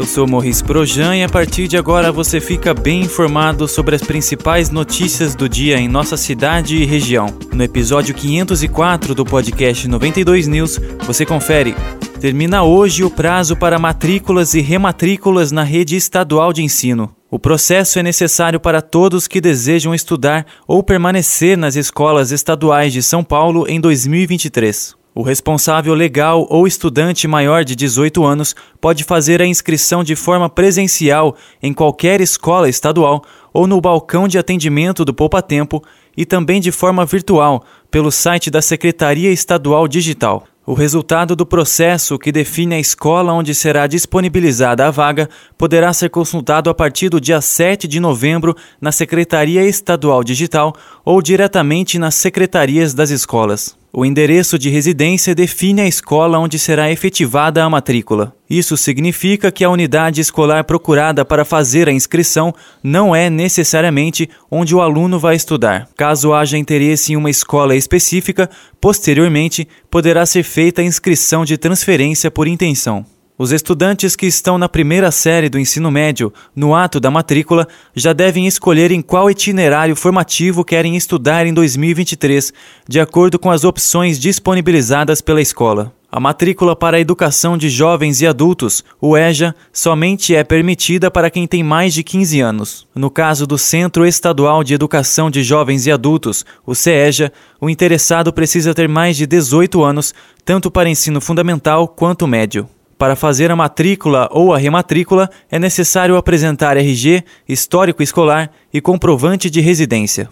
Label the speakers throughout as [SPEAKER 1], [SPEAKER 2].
[SPEAKER 1] eu sou Morris Projan e a partir de agora você fica bem informado sobre as principais notícias do dia em nossa cidade e região. No episódio 504 do podcast 92 News, você confere. Termina hoje o prazo para matrículas e rematrículas na rede estadual de ensino. O processo é necessário para todos que desejam estudar ou permanecer nas escolas estaduais de São Paulo em 2023. O responsável legal ou estudante maior de 18 anos pode fazer a inscrição de forma presencial em qualquer escola estadual ou no balcão de atendimento do Poupa Tempo e também de forma virtual pelo site da Secretaria Estadual Digital. O resultado do processo que define a escola onde será disponibilizada a vaga poderá ser consultado a partir do dia 7 de novembro na Secretaria Estadual Digital ou diretamente nas secretarias das escolas. O endereço de residência define a escola onde será efetivada a matrícula. Isso significa que a unidade escolar procurada para fazer a inscrição não é necessariamente onde o aluno vai estudar. Caso haja interesse em uma escola específica, posteriormente poderá ser feita a inscrição de transferência por intenção. Os estudantes que estão na primeira série do ensino médio, no ato da matrícula, já devem escolher em qual itinerário formativo querem estudar em 2023, de acordo com as opções disponibilizadas pela escola. A matrícula para a educação de jovens e adultos, o EJA, somente é permitida para quem tem mais de 15 anos. No caso do Centro Estadual de Educação de Jovens e Adultos, o CEJA, o interessado precisa ter mais de 18 anos, tanto para ensino fundamental quanto médio. Para fazer a matrícula ou a rematrícula, é necessário apresentar RG, histórico escolar e comprovante de residência.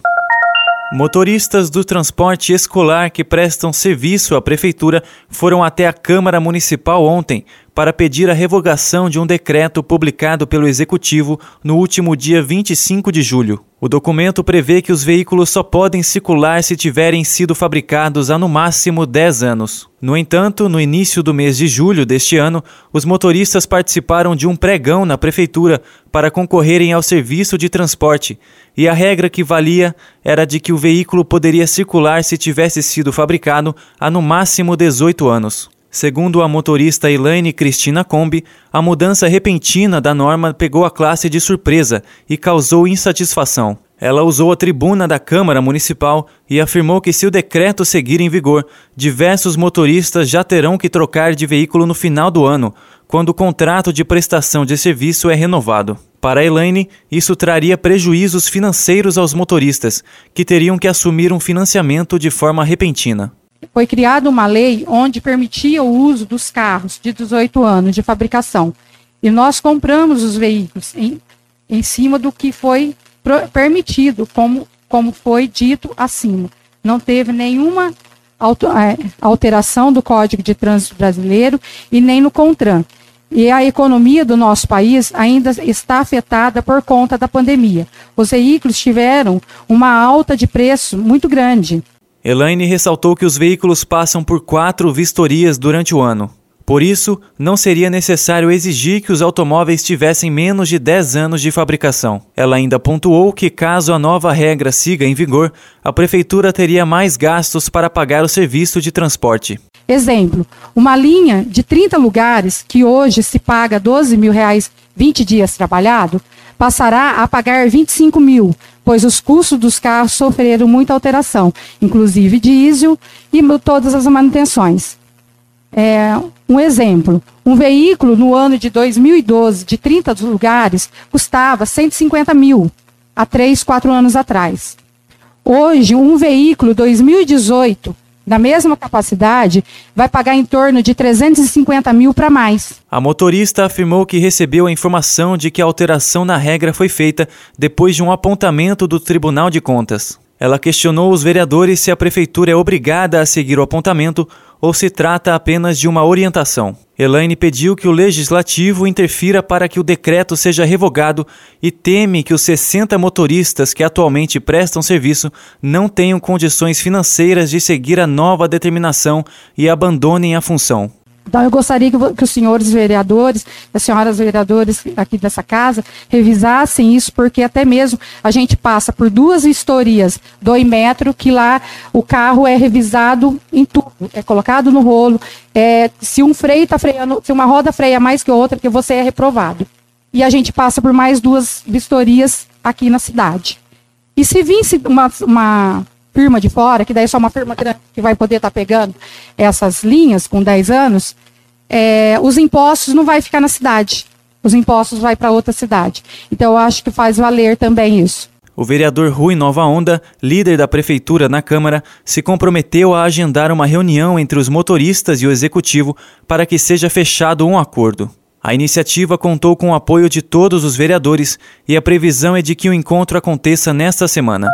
[SPEAKER 1] Motoristas do transporte escolar que prestam serviço à Prefeitura foram até a Câmara Municipal ontem para pedir a revogação de um decreto publicado pelo Executivo no último dia 25 de julho. O documento prevê que os veículos só podem circular se tiverem sido fabricados há no máximo 10 anos. No entanto, no início do mês de julho deste ano, os motoristas participaram de um pregão na prefeitura para concorrerem ao serviço de transporte, e a regra que valia era de que o veículo poderia circular se tivesse sido fabricado há no máximo 18 anos. Segundo a motorista Elaine Cristina Combi, a mudança repentina da norma pegou a classe de surpresa e causou insatisfação. Ela usou a tribuna da Câmara Municipal e afirmou que, se o decreto seguir em vigor, diversos motoristas já terão que trocar de veículo no final do ano, quando o contrato de prestação de serviço é renovado. Para Elaine, isso traria prejuízos financeiros aos motoristas, que teriam que assumir um financiamento de forma repentina
[SPEAKER 2] foi criada uma lei onde permitia o uso dos carros de 18 anos de fabricação. E nós compramos os veículos em, em cima do que foi permitido, como, como foi dito acima. Não teve nenhuma é, alteração do Código de Trânsito Brasileiro e nem no CONTRAN. E a economia do nosso país ainda está afetada por conta da pandemia. Os veículos tiveram uma alta de preço muito grande.
[SPEAKER 1] Elaine ressaltou que os veículos passam por quatro vistorias durante o ano. Por isso, não seria necessário exigir que os automóveis tivessem menos de 10 anos de fabricação. Ela ainda pontuou que, caso a nova regra siga em vigor, a prefeitura teria mais gastos para pagar o serviço de transporte.
[SPEAKER 2] Exemplo: uma linha de 30 lugares, que hoje se paga 12 mil reais 20 dias trabalhado, passará a pagar 25 mil, pois os custos dos carros sofreram muita alteração, inclusive diesel e todas as manutenções. É, um exemplo, um veículo no ano de 2012, de 30 lugares, custava 150 mil, há 3, 4 anos atrás. Hoje, um veículo 2018, da mesma capacidade, vai pagar em torno de 350 mil para mais.
[SPEAKER 1] A motorista afirmou que recebeu a informação de que a alteração na regra foi feita depois de um apontamento do Tribunal de Contas. Ela questionou os vereadores se a prefeitura é obrigada a seguir o apontamento ou se trata apenas de uma orientação. Elaine pediu que o legislativo interfira para que o decreto seja revogado e teme que os 60 motoristas que atualmente prestam serviço não tenham condições financeiras de seguir a nova determinação e abandonem a função.
[SPEAKER 2] Então, eu gostaria que, que, os senhores vereadores, as senhoras vereadoras aqui dessa casa, revisassem isso, porque até mesmo a gente passa por duas vistorias do Imetro, que lá o carro é revisado em tudo, é colocado no rolo. É, se um freio está freando, se uma roda freia mais que outra, que você é reprovado. E a gente passa por mais duas vistorias aqui na cidade. E se visse uma, uma firma de fora, que daí é só uma firma grande que vai poder estar tá pegando essas linhas com 10 anos, é, os impostos não vai ficar na cidade. Os impostos vai para outra cidade. Então eu acho que faz valer também isso.
[SPEAKER 1] O vereador Rui Nova Onda, líder da prefeitura na Câmara, se comprometeu a agendar uma reunião entre os motoristas e o executivo para que seja fechado um acordo. A iniciativa contou com o apoio de todos os vereadores e a previsão é de que o encontro aconteça nesta semana.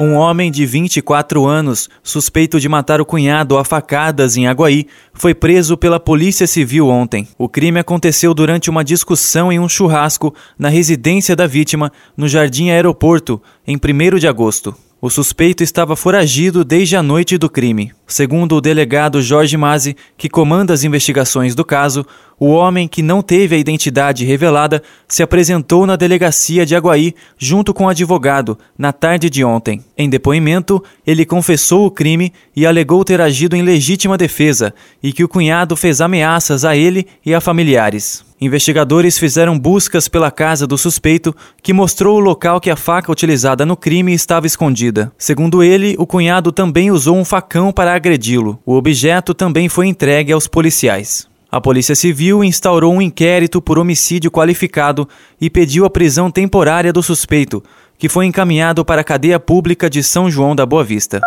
[SPEAKER 1] Um homem de 24 anos, suspeito de matar o cunhado a facadas em Aguaí, foi preso pela Polícia Civil ontem. O crime aconteceu durante uma discussão em um churrasco na residência da vítima, no Jardim Aeroporto, em 1 de agosto. O suspeito estava foragido desde a noite do crime. Segundo o delegado Jorge Mazzi, que comanda as investigações do caso, o homem que não teve a identidade revelada se apresentou na delegacia de Aguaí junto com o advogado na tarde de ontem. Em depoimento, ele confessou o crime e alegou ter agido em legítima defesa e que o cunhado fez ameaças a ele e a familiares. Investigadores fizeram buscas pela casa do suspeito, que mostrou o local que a faca utilizada no crime estava escondida. Segundo ele, o cunhado também usou um facão para agredi-lo. O objeto também foi entregue aos policiais. A Polícia Civil instaurou um inquérito por homicídio qualificado e pediu a prisão temporária do suspeito, que foi encaminhado para a cadeia pública de São João da Boa Vista.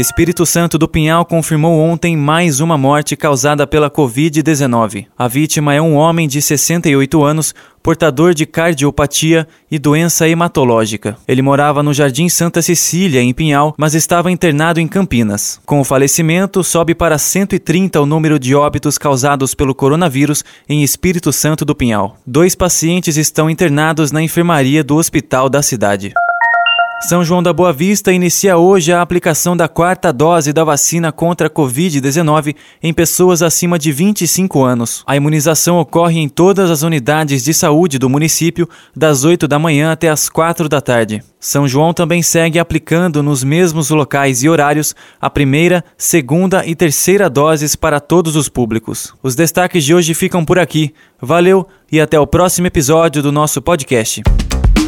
[SPEAKER 1] Espírito Santo do Pinhal confirmou ontem mais uma morte causada pela Covid-19. A vítima é um homem de 68 anos, portador de cardiopatia e doença hematológica. Ele morava no Jardim Santa Cecília, em Pinhal, mas estava internado em Campinas. Com o falecimento, sobe para 130 o número de óbitos causados pelo coronavírus em Espírito Santo do Pinhal. Dois pacientes estão internados na enfermaria do hospital da cidade. São João da Boa Vista inicia hoje a aplicação da quarta dose da vacina contra a Covid-19 em pessoas acima de 25 anos. A imunização ocorre em todas as unidades de saúde do município, das 8 da manhã até as 4 da tarde. São João também segue aplicando nos mesmos locais e horários a primeira, segunda e terceira doses para todos os públicos. Os destaques de hoje ficam por aqui. Valeu e até o próximo episódio do nosso podcast.